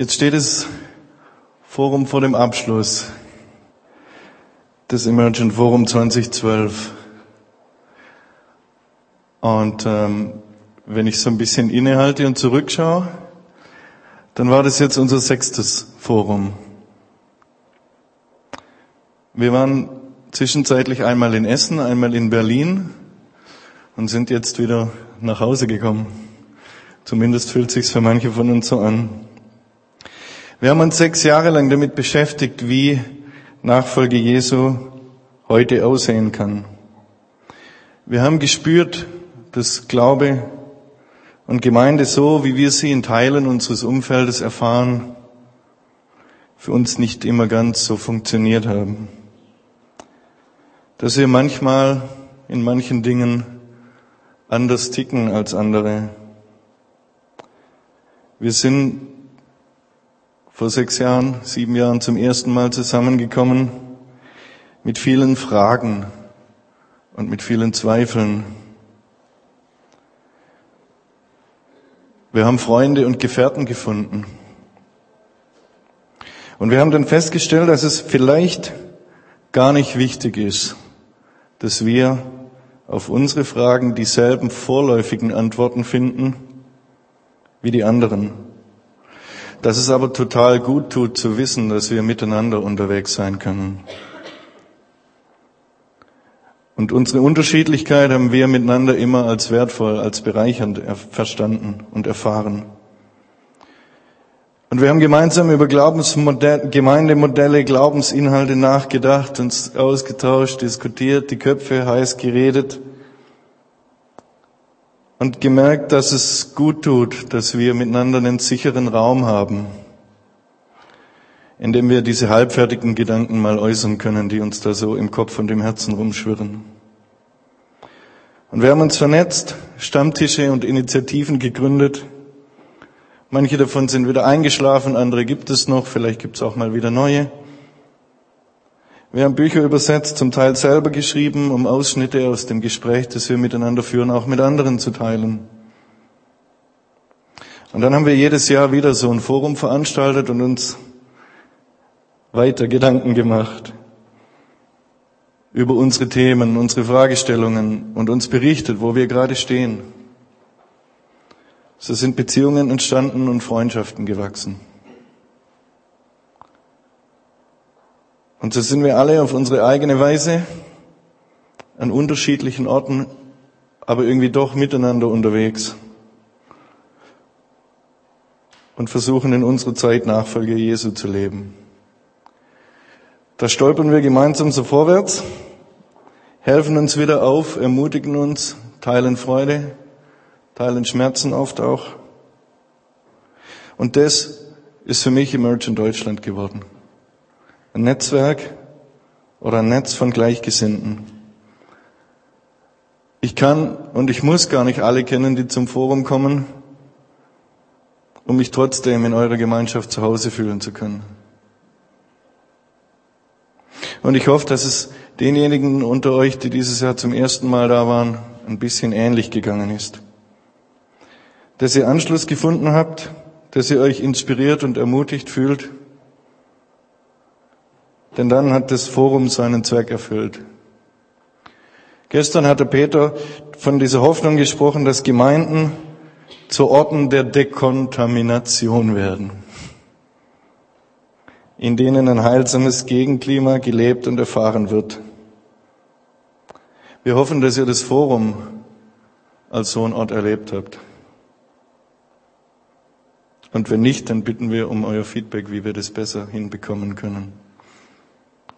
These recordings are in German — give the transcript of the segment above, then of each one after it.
Jetzt steht das Forum vor dem Abschluss. Das Emergent Forum 2012. Und ähm, wenn ich so ein bisschen innehalte und zurückschaue, dann war das jetzt unser sechstes Forum. Wir waren zwischenzeitlich einmal in Essen, einmal in Berlin und sind jetzt wieder nach Hause gekommen. Zumindest fühlt sich's für manche von uns so an. Wir haben uns sechs Jahre lang damit beschäftigt, wie Nachfolge Jesu heute aussehen kann. Wir haben gespürt, dass Glaube und Gemeinde so, wie wir sie in Teilen unseres Umfeldes erfahren, für uns nicht immer ganz so funktioniert haben. Dass wir manchmal in manchen Dingen anders ticken als andere. Wir sind vor sechs Jahren, sieben Jahren zum ersten Mal zusammengekommen mit vielen Fragen und mit vielen Zweifeln. Wir haben Freunde und Gefährten gefunden. Und wir haben dann festgestellt, dass es vielleicht gar nicht wichtig ist, dass wir auf unsere Fragen dieselben vorläufigen Antworten finden wie die anderen. Dass es aber total gut tut zu wissen, dass wir miteinander unterwegs sein können. Und unsere Unterschiedlichkeit haben wir miteinander immer als wertvoll, als bereichernd verstanden und erfahren. Und wir haben gemeinsam über Glaubensmodell, Gemeindemodelle, Glaubensinhalte nachgedacht, uns ausgetauscht, diskutiert, die Köpfe heiß geredet und gemerkt, dass es gut tut, dass wir miteinander einen sicheren Raum haben, in dem wir diese halbfertigen Gedanken mal äußern können, die uns da so im Kopf und im Herzen rumschwirren. Und wir haben uns vernetzt, Stammtische und Initiativen gegründet. Manche davon sind wieder eingeschlafen, andere gibt es noch, vielleicht gibt es auch mal wieder neue. Wir haben Bücher übersetzt, zum Teil selber geschrieben, um Ausschnitte aus dem Gespräch, das wir miteinander führen, auch mit anderen zu teilen. Und dann haben wir jedes Jahr wieder so ein Forum veranstaltet und uns weiter Gedanken gemacht über unsere Themen, unsere Fragestellungen und uns berichtet, wo wir gerade stehen. So sind Beziehungen entstanden und Freundschaften gewachsen. Und so sind wir alle auf unsere eigene Weise an unterschiedlichen Orten, aber irgendwie doch miteinander unterwegs und versuchen in unserer Zeit Nachfolge Jesu zu leben. Da stolpern wir gemeinsam so vorwärts, helfen uns wieder auf, ermutigen uns, teilen Freude, teilen Schmerzen oft auch. Und das ist für mich Emergent Deutschland geworden. Ein Netzwerk oder ein Netz von Gleichgesinnten. Ich kann und ich muss gar nicht alle kennen, die zum Forum kommen, um mich trotzdem in eurer Gemeinschaft zu Hause fühlen zu können. Und ich hoffe, dass es denjenigen unter euch, die dieses Jahr zum ersten Mal da waren, ein bisschen ähnlich gegangen ist. Dass ihr Anschluss gefunden habt, dass ihr euch inspiriert und ermutigt fühlt. Denn dann hat das Forum seinen Zweck erfüllt. Gestern hatte Peter von dieser Hoffnung gesprochen, dass Gemeinden zu Orten der Dekontamination werden in denen ein heilsames Gegenklima gelebt und erfahren wird. Wir hoffen, dass ihr das Forum als so ein Ort erlebt habt. Und wenn nicht, dann bitten wir um euer Feedback, wie wir das besser hinbekommen können.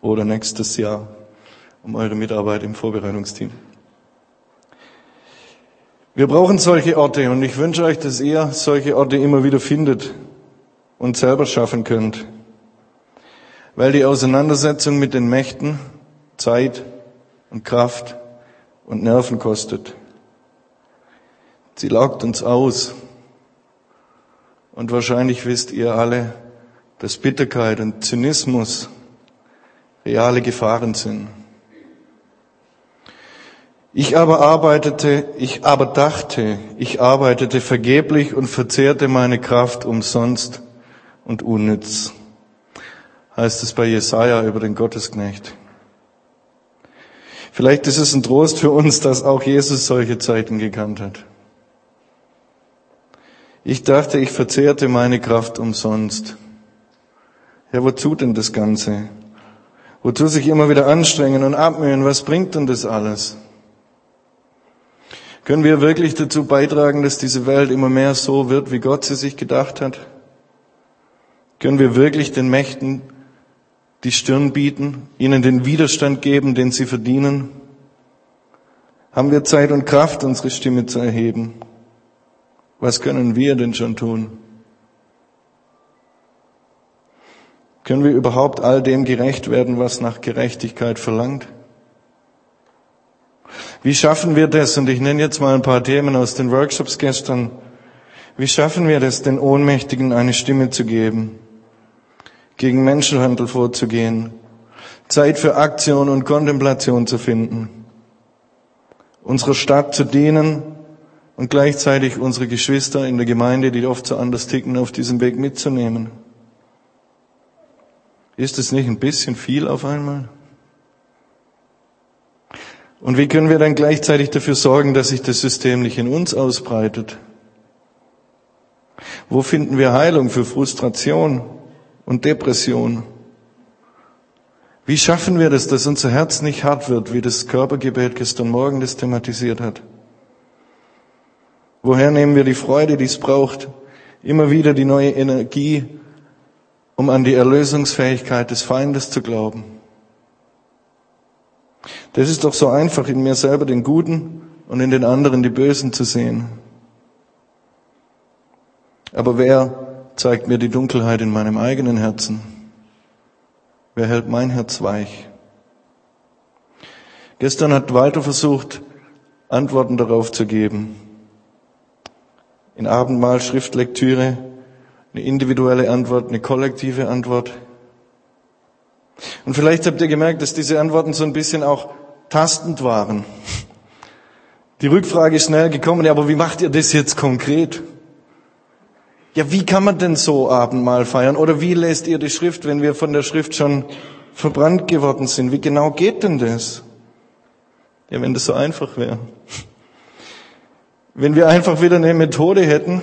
Oder nächstes Jahr um eure Mitarbeit im Vorbereitungsteam. Wir brauchen solche Orte und ich wünsche euch, dass ihr solche Orte immer wieder findet und selber schaffen könnt weil die Auseinandersetzung mit den Mächten Zeit und Kraft und Nerven kostet. Sie laugt uns aus. Und wahrscheinlich wisst ihr alle, dass Bitterkeit und Zynismus reale Gefahren sind. Ich aber arbeitete, ich aber dachte, ich arbeitete vergeblich und verzehrte meine Kraft umsonst und unnütz, heißt es bei Jesaja über den Gottesknecht. Vielleicht ist es ein Trost für uns, dass auch Jesus solche Zeiten gekannt hat. Ich dachte, ich verzehrte meine Kraft umsonst. Ja, wozu denn das Ganze? Wozu sich immer wieder anstrengen und abmühen? Was bringt denn das alles? Können wir wirklich dazu beitragen, dass diese Welt immer mehr so wird, wie Gott sie sich gedacht hat? Können wir wirklich den Mächten die Stirn bieten, ihnen den Widerstand geben, den sie verdienen? Haben wir Zeit und Kraft, unsere Stimme zu erheben? Was können wir denn schon tun? Können wir überhaupt all dem gerecht werden, was nach Gerechtigkeit verlangt? Wie schaffen wir das? Und ich nenne jetzt mal ein paar Themen aus den Workshops gestern. Wie schaffen wir das, den Ohnmächtigen eine Stimme zu geben, gegen Menschenhandel vorzugehen, Zeit für Aktion und Kontemplation zu finden, unserer Stadt zu dienen und gleichzeitig unsere Geschwister in der Gemeinde, die oft so anders ticken, auf diesem Weg mitzunehmen. Ist es nicht ein bisschen viel auf einmal? Und wie können wir dann gleichzeitig dafür sorgen, dass sich das System nicht in uns ausbreitet? Wo finden wir Heilung für Frustration und Depression? Wie schaffen wir das, dass unser Herz nicht hart wird, wie das Körpergebet gestern Morgen das thematisiert hat? Woher nehmen wir die Freude, die es braucht, immer wieder die neue Energie, um an die Erlösungsfähigkeit des Feindes zu glauben? Das ist doch so einfach, in mir selber den Guten und in den anderen die Bösen zu sehen. Aber wer zeigt mir die Dunkelheit in meinem eigenen Herzen? Wer hält mein Herz weich? Gestern hat Walter versucht, Antworten darauf zu geben in Abendmahl, Schriftlektüre, eine individuelle Antwort, eine kollektive Antwort. Und vielleicht habt ihr gemerkt, dass diese Antworten so ein bisschen auch tastend waren. Die Rückfrage ist schnell gekommen, ja, aber wie macht ihr das jetzt konkret? Ja, wie kann man denn so Abendmahl feiern? Oder wie lest ihr die Schrift, wenn wir von der Schrift schon verbrannt geworden sind? Wie genau geht denn das? Ja, wenn das so einfach wäre. Wenn wir einfach wieder eine Methode hätten,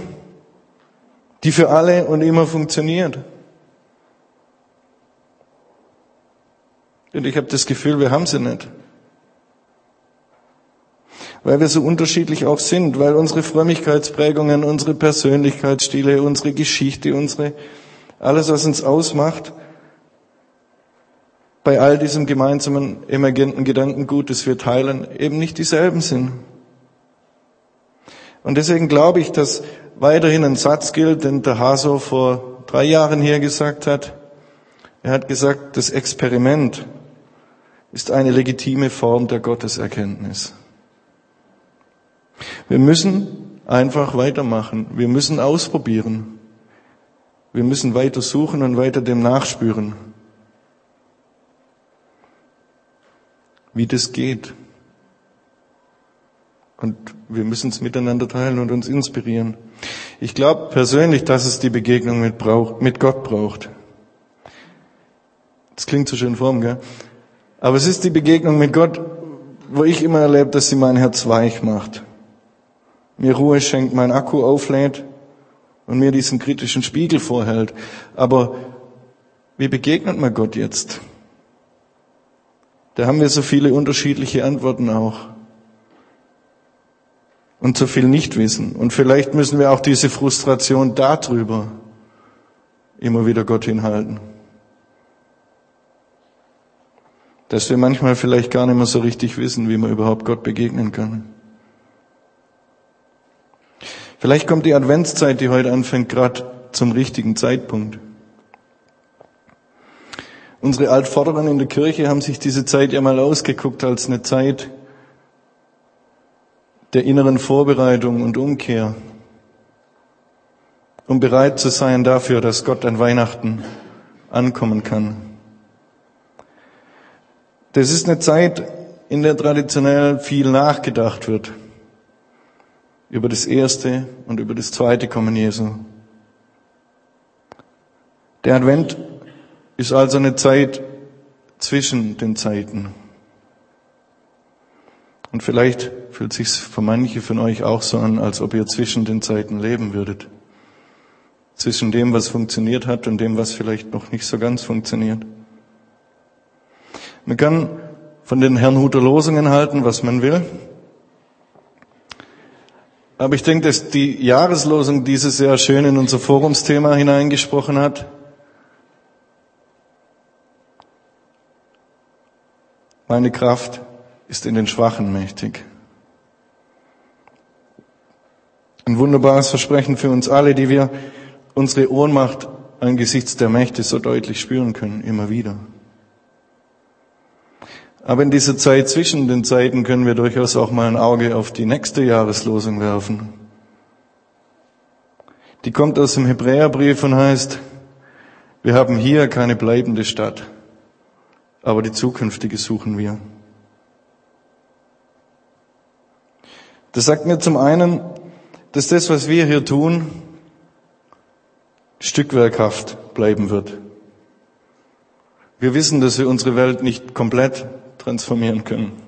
die für alle und immer funktioniert. Und ich habe das Gefühl, wir haben sie nicht. Weil wir so unterschiedlich auch sind, weil unsere Frömmigkeitsprägungen, unsere Persönlichkeitsstile, unsere Geschichte, unsere, alles, was uns ausmacht, bei all diesem gemeinsamen emergenten Gedankengut, das wir teilen, eben nicht dieselben sind. Und deswegen glaube ich, dass weiterhin ein Satz gilt, den der Haso vor drei Jahren hier gesagt hat. Er hat gesagt, das Experiment ist eine legitime Form der Gotteserkenntnis. Wir müssen einfach weitermachen. Wir müssen ausprobieren. Wir müssen weiter suchen und weiter dem nachspüren, wie das geht. Und wir müssen es miteinander teilen und uns inspirieren. Ich glaube persönlich, dass es die Begegnung mit, brauch, mit Gott braucht. Das klingt so schön form, gell? Aber es ist die Begegnung mit Gott, wo ich immer erlebe, dass sie mein Herz weich macht. Mir Ruhe schenkt, mein Akku auflädt und mir diesen kritischen Spiegel vorhält. Aber wie begegnet man Gott jetzt? Da haben wir so viele unterschiedliche Antworten auch und so viel Nichtwissen. Und vielleicht müssen wir auch diese Frustration darüber immer wieder Gott hinhalten. Dass wir manchmal vielleicht gar nicht mehr so richtig wissen, wie man überhaupt Gott begegnen kann. Vielleicht kommt die Adventszeit, die heute anfängt, gerade zum richtigen Zeitpunkt. Unsere Altvorderen in der Kirche haben sich diese Zeit ja mal ausgeguckt als eine Zeit, der inneren Vorbereitung und Umkehr, um bereit zu sein dafür, dass Gott an Weihnachten ankommen kann. Das ist eine Zeit, in der traditionell viel nachgedacht wird über das erste und über das zweite Kommen Jesu. Der Advent ist also eine Zeit zwischen den Zeiten. Und vielleicht fühlt sich für manche von euch auch so an, als ob ihr zwischen den Zeiten leben würdet. Zwischen dem, was funktioniert hat und dem, was vielleicht noch nicht so ganz funktioniert. Man kann von den Herrnhuter Losungen halten, was man will. Aber ich denke, dass die Jahreslosung dieses Jahr schön in unser Forumsthema hineingesprochen hat. Meine Kraft ist in den Schwachen mächtig. Ein wunderbares Versprechen für uns alle, die wir unsere Ohnmacht angesichts der Mächte so deutlich spüren können, immer wieder. Aber in dieser Zeit zwischen den Zeiten können wir durchaus auch mal ein Auge auf die nächste Jahreslosung werfen. Die kommt aus dem Hebräerbrief und heißt, wir haben hier keine bleibende Stadt, aber die zukünftige suchen wir. Das sagt mir zum einen, dass das, was wir hier tun, stückwerkhaft bleiben wird. Wir wissen, dass wir unsere Welt nicht komplett transformieren können,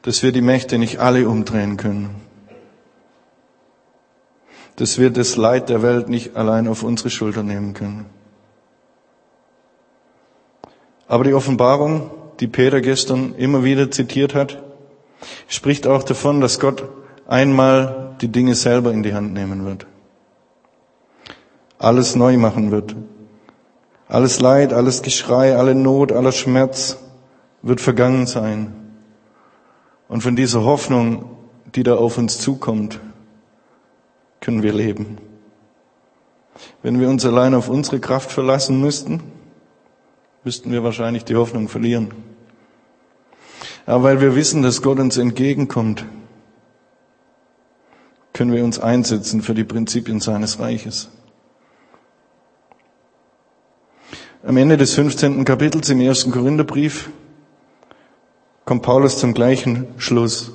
dass wir die Mächte nicht alle umdrehen können, dass wir das Leid der Welt nicht allein auf unsere Schulter nehmen können. Aber die Offenbarung, die Peter gestern immer wieder zitiert hat, spricht auch davon, dass Gott einmal die Dinge selber in die Hand nehmen wird. Alles neu machen wird. Alles Leid, alles Geschrei, alle Not, aller Schmerz wird vergangen sein. Und von dieser Hoffnung, die da auf uns zukommt, können wir leben. Wenn wir uns allein auf unsere Kraft verlassen müssten, müssten wir wahrscheinlich die Hoffnung verlieren. Aber weil wir wissen, dass Gott uns entgegenkommt, können wir uns einsetzen für die Prinzipien seines Reiches. Am Ende des 15. Kapitels im ersten Korintherbrief kommt Paulus zum gleichen Schluss.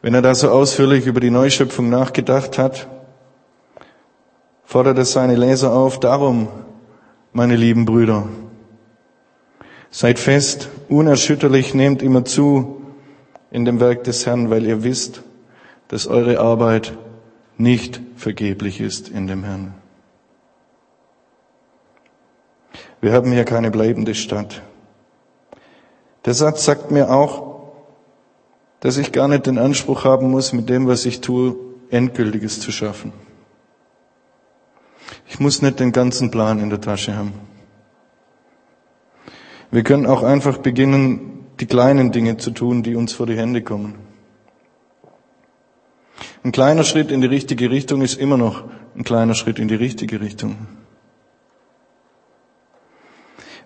Wenn er da so ausführlich über die Neuschöpfung nachgedacht hat, fordert er seine Leser auf, darum, meine lieben Brüder, Seid fest, unerschütterlich, nehmt immer zu in dem Werk des Herrn, weil ihr wisst, dass eure Arbeit nicht vergeblich ist in dem Herrn. Wir haben hier keine bleibende Stadt. Der Satz sagt mir auch, dass ich gar nicht den Anspruch haben muss, mit dem, was ich tue, Endgültiges zu schaffen. Ich muss nicht den ganzen Plan in der Tasche haben. Wir können auch einfach beginnen, die kleinen Dinge zu tun, die uns vor die Hände kommen. Ein kleiner Schritt in die richtige Richtung ist immer noch ein kleiner Schritt in die richtige Richtung.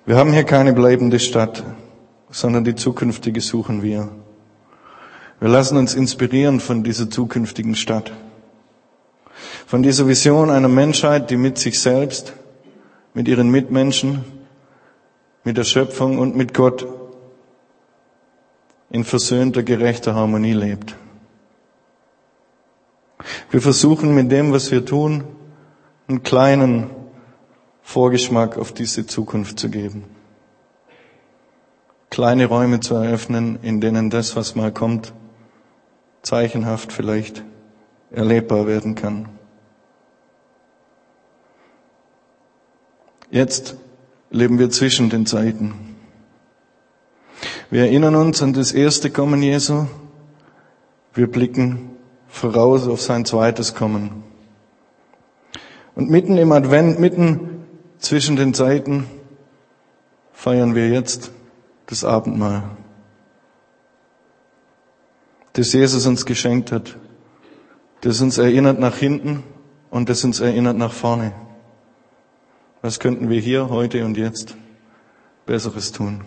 Wir haben hier keine bleibende Stadt, sondern die zukünftige suchen wir. Wir lassen uns inspirieren von dieser zukünftigen Stadt. Von dieser Vision einer Menschheit, die mit sich selbst, mit ihren Mitmenschen, mit der Schöpfung und mit Gott in versöhnter, gerechter Harmonie lebt. Wir versuchen mit dem, was wir tun, einen kleinen Vorgeschmack auf diese Zukunft zu geben. Kleine Räume zu eröffnen, in denen das, was mal kommt, zeichenhaft vielleicht erlebbar werden kann. Jetzt leben wir zwischen den Zeiten. Wir erinnern uns an das erste Kommen Jesu. Wir blicken voraus auf sein zweites Kommen. Und mitten im Advent, mitten zwischen den Zeiten, feiern wir jetzt das Abendmahl, das Jesus uns geschenkt hat, das uns erinnert nach hinten und das uns erinnert nach vorne. Was könnten wir hier, heute und jetzt Besseres tun?